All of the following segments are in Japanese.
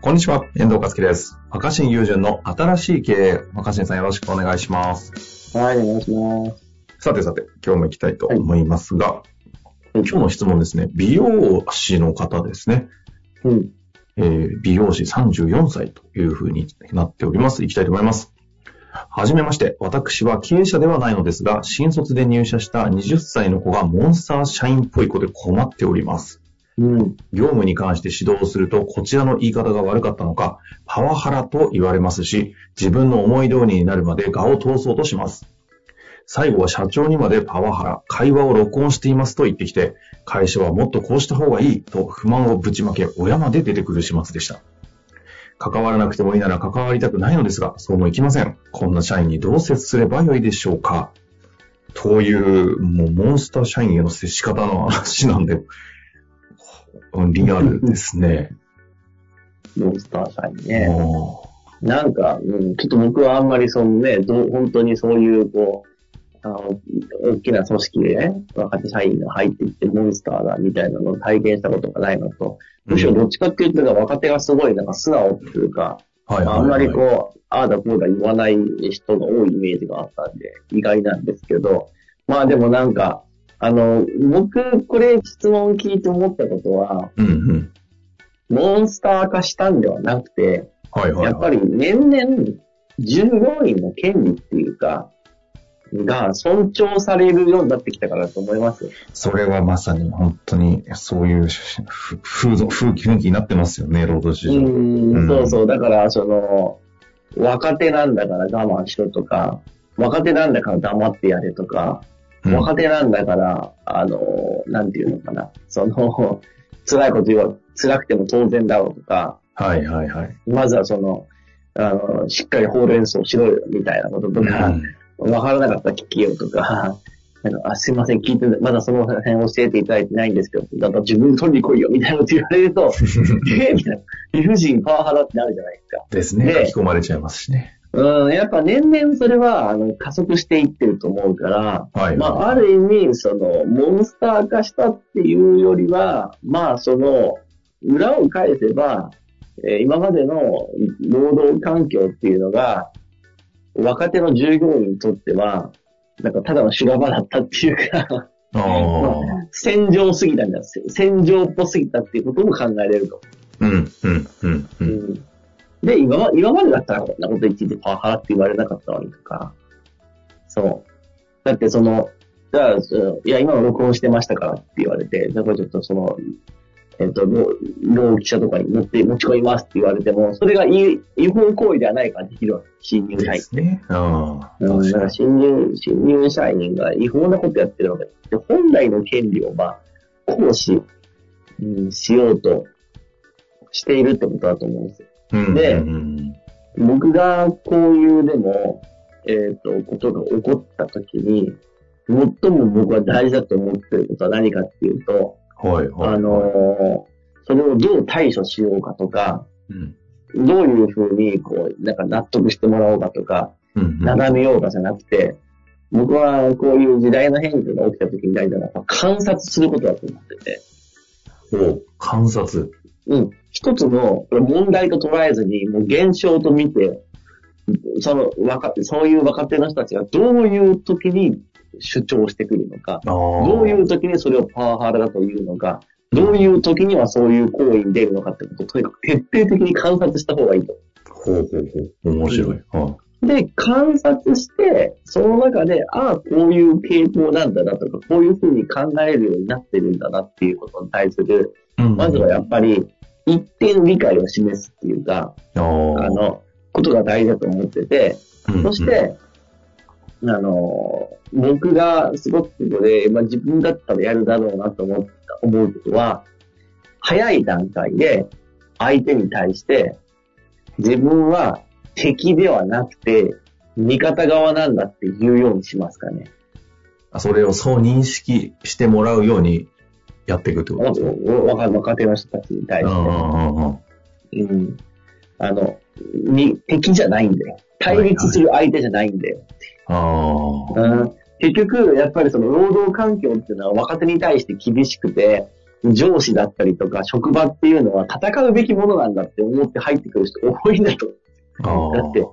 こんにちは、遠藤和樹です。若新友人の新しい経営。若新さんよろしくお願いします。はい、お願いします。さてさて、今日も行きたいと思いますが、今日の質問ですね、美容師の方ですね。うん。えー美容師34歳というふうになっております。行きたいと思います。はじめまして、私は経営者ではないのですが、新卒で入社した20歳の子がモンスター社員っぽい子で困っております。うん。業務に関して指導すると、こちらの言い方が悪かったのか、パワハラと言われますし、自分の思い通りになるまで画を通そうとします。最後は社長にまでパワハラ、会話を録音していますと言ってきて、会社はもっとこうした方がいいと不満をぶちまけ、親まで出てくる始末でした。関わらなくてもいいなら関わりたくないのですが、そうもいきません。こんな社員にどう接すればよいでしょうかという、もうモンスター社員への接し方の話なんで、リアルですね。モンスター社員ね。もなんか、うん、ちょっと僕はあんまりそのね、どう本当にそういう、こう、あの、大きな組織でね、若手社員が入っていってモンスターだみたいなのを体験したことがないのと、うむしろどっちかっていうと、若手がすごいなんか素直っていうか、はいあんまりこう、ああだこうだ言わない人が多いイメージがあったんで、意外なんですけど、まあでもなんか、あの、僕、これ質問聞いて思ったことは、うんうん。モンスター化したんではなくて、はいはい、はい。やっぱり年々、従業員の権利っていうか、が尊重されるようになってきたからだと思います。それはまさに本当にそういうふ風土、風気雰囲気になってますよね、労働市う場。ん、そうそう。だから、その、若手なんだから我慢しろとか、若手なんだから黙ってやれとか、うん若手なんだから、あの、なんていうのかな、その、辛いこと言わ、辛くても当然だろうとか、はいはいはい。まずはその、あの、しっかりほうれん草しろよ、みたいなこととか、わからなかったら聞きようとか、なんか、あ、すいません、聞いて、まだその辺教えていただいてないんですけど、だから自分で取りに来いよ、みたいなこと言われると、えみたいな、理不尽パワハラってなるじゃないですか。ですね。で書き込まれちゃいますしね。うん、やっぱ年々それは、あの、加速していってると思うから、はいはい。まあ、ある意味、その、モンスター化したっていうよりは、まあ、その、裏を返せば、えー今までの労働環境っていうのが、若手の従業員にとっては、なんかただの修羅場だったっていうか、あ あ。戦場すぎたんだ。せ戦場っぽすぎたっていうことも考えれると。うん、うん、うんで、今ま今までだったらこんなこと言っててパワハラって言われなかったわけとか。そう。だってその、じゃあ、いや、今の録音してましたからって言われて、だからちょっとその、えっ、と、労労基者とかに持って、持ち込みますって言われても、それが違違法行為ではないからできるわけ。新入社員ですね。うん、だから。新入、新入社員が違法なことやってるわけで、本来の権利をまあ、行使、うん、しようとしているってことだと思うんですよ。うんでうん僕がこういうでも、えっ、と、ことが起こったときに、最も僕は大事だと思っていることは何かっていうと、はい、はい。あのーそれをどう対処しようかとか、うん、どういうふうに、こう、なんか納得してもらおうかとか、うん、うん。なだめようかじゃなくて、僕はこういう時代の変化が起きた時に大事なのは観察することだと思ってて、お観察。うん。一つの問題と捉えずに、もう現象と見て、その若手、そういう若手の人たちがどういう時に主張してくるのか。どういう時にそれをパワハラだというのか、どういう時にはそういう行為に出るのかってことをとにかく徹底的に観察した方がいいと。ほうほうほう。面白い。はで、観察して、その中で、ああ、こういう傾向なんだなとか、こういうふうに考えるようになってるんだなっていうことに対する、い。うんまずはやっぱり、一定の理解を示すっていうか、あの、ことが大事だと思ってて、うんそして、あの、僕がすごくここで、まあ、自分だったらやるだろうなと思った、思うことは、早い段階で相手に対して、自分は敵ではなくて、味方側なんだって言うようにしますかね。それをそう認識してもらうようにやっていくってことですか若若手の人たちに対して。うん。あの、に、敵じゃないんだよ。対立する相手じゃないんだよ。ああ。うん結局、やっぱりその労働環境っていうのは若手に対して厳しくて、上司だったりとか職場っていうのは戦うべきものなんだって思って入ってくる人多いんだと。あだって、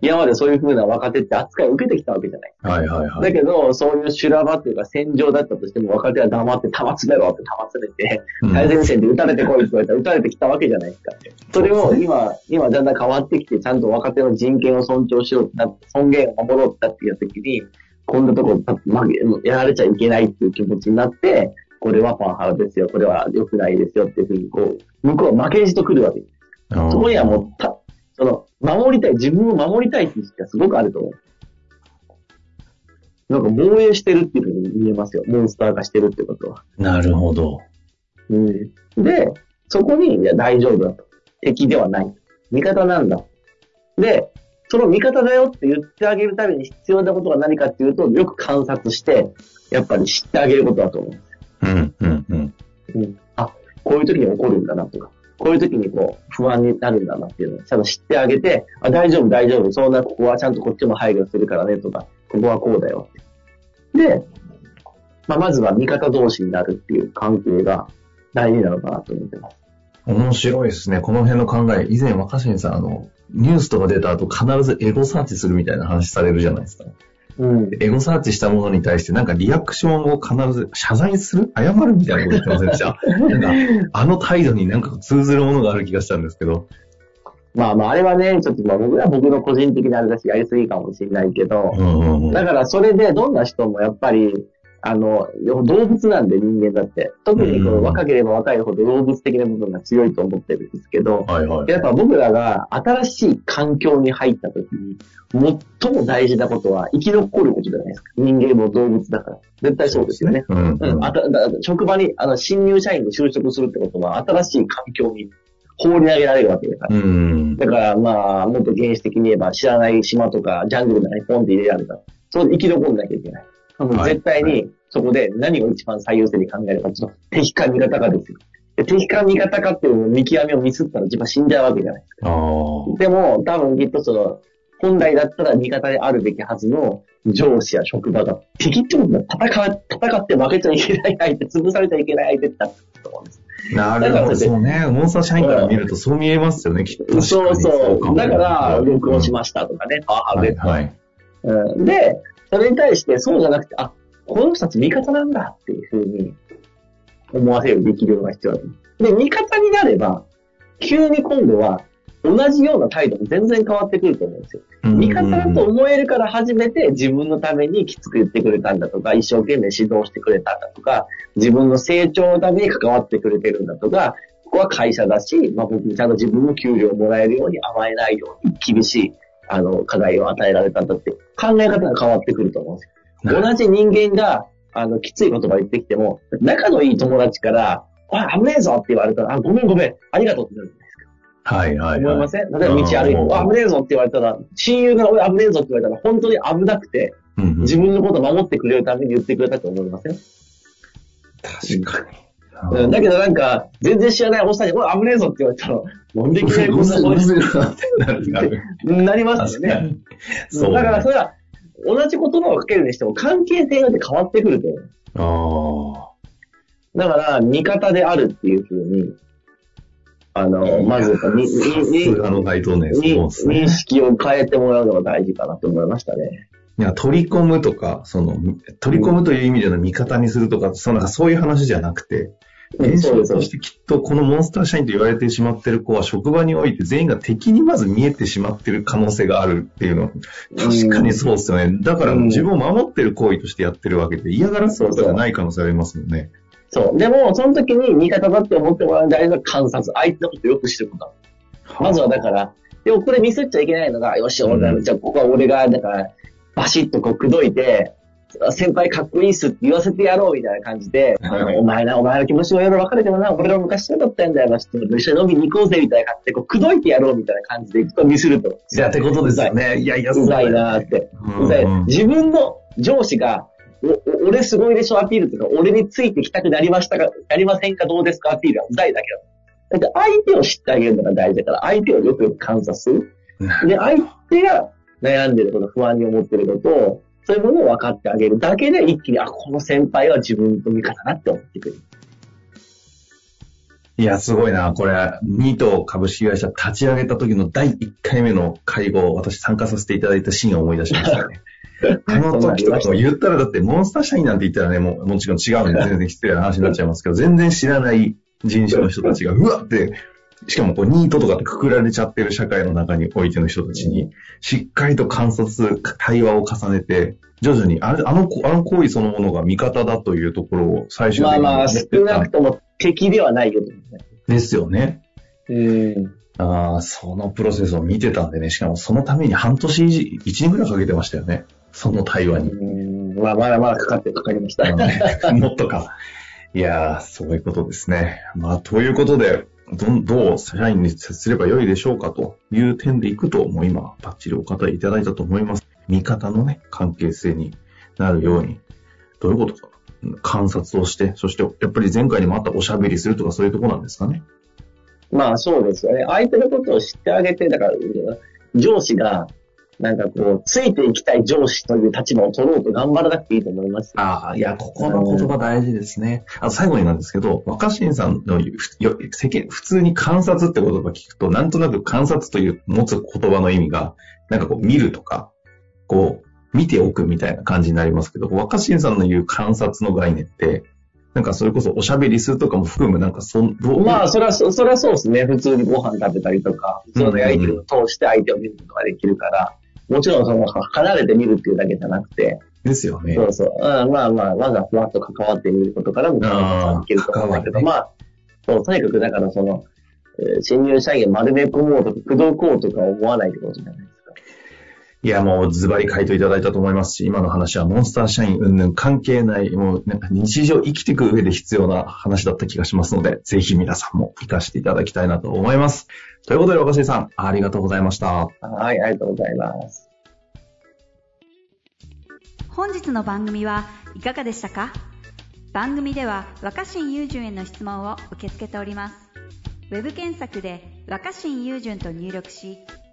今までそういう風な若手って扱いを受けてきたわけじゃない。あ。はいはいはい。だけど、そういう修羅場っていうか戦場だったとしても若手は黙って弾詰めろって弾詰めて、うん最前線で撃たれてこいって言われたら撃たれてきたわけじゃないですか。それを今、今だんだん変わってきて、ちゃんと若手の人権を尊重しようってなって、尊厳を守ろうってなってきたときに、こんなとこ負け、やられちゃいけないっていう気持ちになって、これはパワハラですよ、これは良くないですよっていうふうに、こう、向こうは負けじと来るわけです。うんそこにはもう、た、その、守りたい、自分を守りたいっていう意識がすごくあると思う。なんか防衛してるっていうふうに見えますよ。モンスター化してるってことは。なるほど。うん。で、そこに、いや、大丈夫だと。敵ではない。味方なんだ。で、その味方だよって言ってあげるために必要なことは何かっていうと、よく観察して、やっぱり知ってあげることだと思う。うん、うん、うん。うん。あ、こういう時に起こるんだなとか、こういう時にこう、不安になるんだなっていうのをちゃんと知ってあげて、あ、大丈夫、大丈夫、そんな、ここはちゃんとこっちも配慮するからねとか、ここはこうだよって。で、まあ、まずは味方同士になるっていう関係が大事なのかなと思ってます。面白いですね。この辺の考え。以前若新さん、あの、ニュースとか出た後必ずエゴサーチするみたいな話されるじゃないですか。うん。エゴサーチしたものに対してなんかリアクションを必ず謝罪する？謝るみたいなこと言ってませんでした？なんか、あの態度になんか通ずるものがある気がしたんですけど。まあまあ、あれはね、ちょっとまあ僕は僕の個人的なあれだし、やりすぎかもしれないけど、うんうんうん。だからそれでどんな人もやっぱり、あの、動物なんで人間だって。特にこうんう若ければ若いほど動物的な部分が強いと思ってるんですけど、はいはい。やっぱ僕らが新しい環境に入った時に、最も大事なことは生き残ることじゃないですか。人間も動物だから。絶対そうですよね。うん。あ職場に、あの、新入社員で就職するってことは、新しい環境に放り投げられるわけだから。うん。だから、まあ、もっと原始的に言えば、知らない島とか、ジャングルの中にポンって入れられたら、そこで生き残んなきゃいけない。もうはい絶対はに、そこで何を一番最優先に考えるかっていうと、敵か味方かですよ。で敵か味方かっていう見極めをミスったら自分は死んじゃうわけじゃない。ああ。でも、多分きっとその、本来だったら味方であるべきはずの上司や職場が、敵ってことは戦う、戦って負けちゃいけない相手、潰されちゃいけない相手ってなってると思うんです。なるほど。そうね。モンスター社員から見るとそう見えますよね、きっと。そうそう。だから、録音しまましたとかね、パワハラはい、ではい。うんで、それに対してそうじゃなくて、あ、この人たち味方なんだっていうふうに思わせる力量が必要だと思う。で、味方になれば、急に今度は同じような態度も全然変わってくると思うんですよ。味方だと思えるから初めて自分のためにきつく言ってくれたんだとか、一生懸命指導してくれたんだとか、自分の成長のために関わってくれてるんだとか、ここは会社だし、まあ僕にちゃんと自分の給料をもらえるように甘えないように厳しい、あの、課題を与えられたんだって考え方が変わってくると思うんですよ。同じ人間が、あの、きつい言葉言ってきても、仲のいい友達から、あ、危ねえぞって言われたら、あ、ごめんごめん、ありがとうってなるじゃないですか。はい、はい、思いはい。ません？例えば道歩いてあ、危ねえぞって言われたら、親友が俺危ねえぞって言われたら、本当に危なくて、うんうん自分のことを守ってくれるために言ってくれたと思いません、確かうん、だけどなんか、全然知らないおっさんに、俺危ねえぞって言われたら、なんでいきなりこんな声うるせえなりますよね。そう、だからそね。れは、同じ言葉をかけるにしても関係性が変わってくると思う。あだから、味方であるっていうふうに、あの、まず認。識を変えてもらうのが大事かなと思いましたね。いや、取り込むとか、その、取り込むという意味での味方にするとか、そのなんかそういう話じゃなくて、うん現象としてきっとこのモンスター社員と言われてしまっている子は職場において全員が敵にまず見えてしまっている可能性があるっていうのは、確かにそうですよね。だからうん自分を守ってる行為としてやってるわけで嫌がらせとかじゃない可能性ありますもんね。そう。でも、その時に味方だって思ってもらう大事な観察。相手のことをよく知ること。まずはだから、でもこれミスっちゃいけないのが、よし、俺が、うんじゃあここは俺が、だから、バシッとこう、口説いて、先輩かっこいいっすって言わせてやろうみたいな感じで、はいお前な、お前の気持ちもいろいろ分かるけどな、俺ら昔そうだったんだよな、ちょっと一緒に飲みに行こうぜみたいな感じで、こう、口説いてやろうみたいな感じで行くとミスると。いや、ってことですよね。いやいや、うざいなーって。うざい。自分の上司が、おお俺すごいでしょアピールとか、俺についてきたくなりましたか、なりませんかどうですかアピールはうざいだけだ。だって相手を知ってあげるのが大事だから、相手をよくよく観察する。で、相手が悩んでること、不安に思ってることを、そういうものを分かってあげるだけで、一気に、あ、この先輩は自分の味方だって思ってくる。いや、すごいな。これ、ニート株式会社立ち上げた時の第1回目の会合、私参加させていただいたシーンを思い出しましたね。あの時とかも言ったらだってモンスター社員なんて言ったらね、もうもちろん違うんで全然失礼な話になっちゃいますけど、全然知らない人種の人たちが、うわって、しかもこうニートとかってくくられちゃってる社会の中においての人たちに、しっかりと観察、対話を重ねて、徐々に、あれ、あの、あの行為そのものが味方だというところを最終的にまあまあ、少なくとも敵ではないよと。ですよね。うん。ああ、そのプロセスを見てたんでね、しかもそのために半年以上、1年ぐらいかけてましたよね。その対話に。うんまあ、まだまだかかってかかりました。もっとか。いやー、そういうことですね。まあ、ということで、ど、どう社員に接すればよいでしょうかという点でいくと、もう今、ばっちりお答えいただいたと思います。味方のね、関係性になるように、どういうことか観察をして、そして、やっぱり前回にもあったおしゃべりするとかそういうとこなんですかね。まあそうですよね。相手のことを知ってあげて、だから、上司が、なんかこう、ついていきたい上司という立場を取ろうと頑張らなくていいと思います。ああ、いや、ここの言葉大事ですね。あ最後になんですけど、若新さんの言うふよ世間普通に観察って言葉聞くと、なんとなく観察という持つ言葉の意味が、なんかこう見るとか、こう、見ておくみたいな感じになりますけど、若新さんの言う観察の概念って、なんかそれこそおしゃべりするとかも含む、なんかそん、どうまあ、それはそ、それはそうですね。普通にご飯食べたりとか、普通のやりとりを通して相手を見ることができるから、もちろんその、離れて見るっていうだけじゃなくて、ですよね。そうそう。うん、まあまあ、まずはふわっと関わってみることからも、あーできると思うんだけど、関まあ、そう、とにかくだからその、えー新入社員を丸め込もうとか、口説こうとか思わないってことじゃない。いや、もうズバリ回答いただいたと思いますし、今の話はモンスター社員云々関係ない、もうなんか日常生きていく上で必要な話だった気がしますので、ぜひ皆さんも活かしていただきたいなと思います。ということで、若新さん、ありがとうございました。はい、ありがとうございます。本日の番組はいかがでしたか？番組では若新雄純への質問を受け付けておりますウェブ検索で「若新雄純」と入力し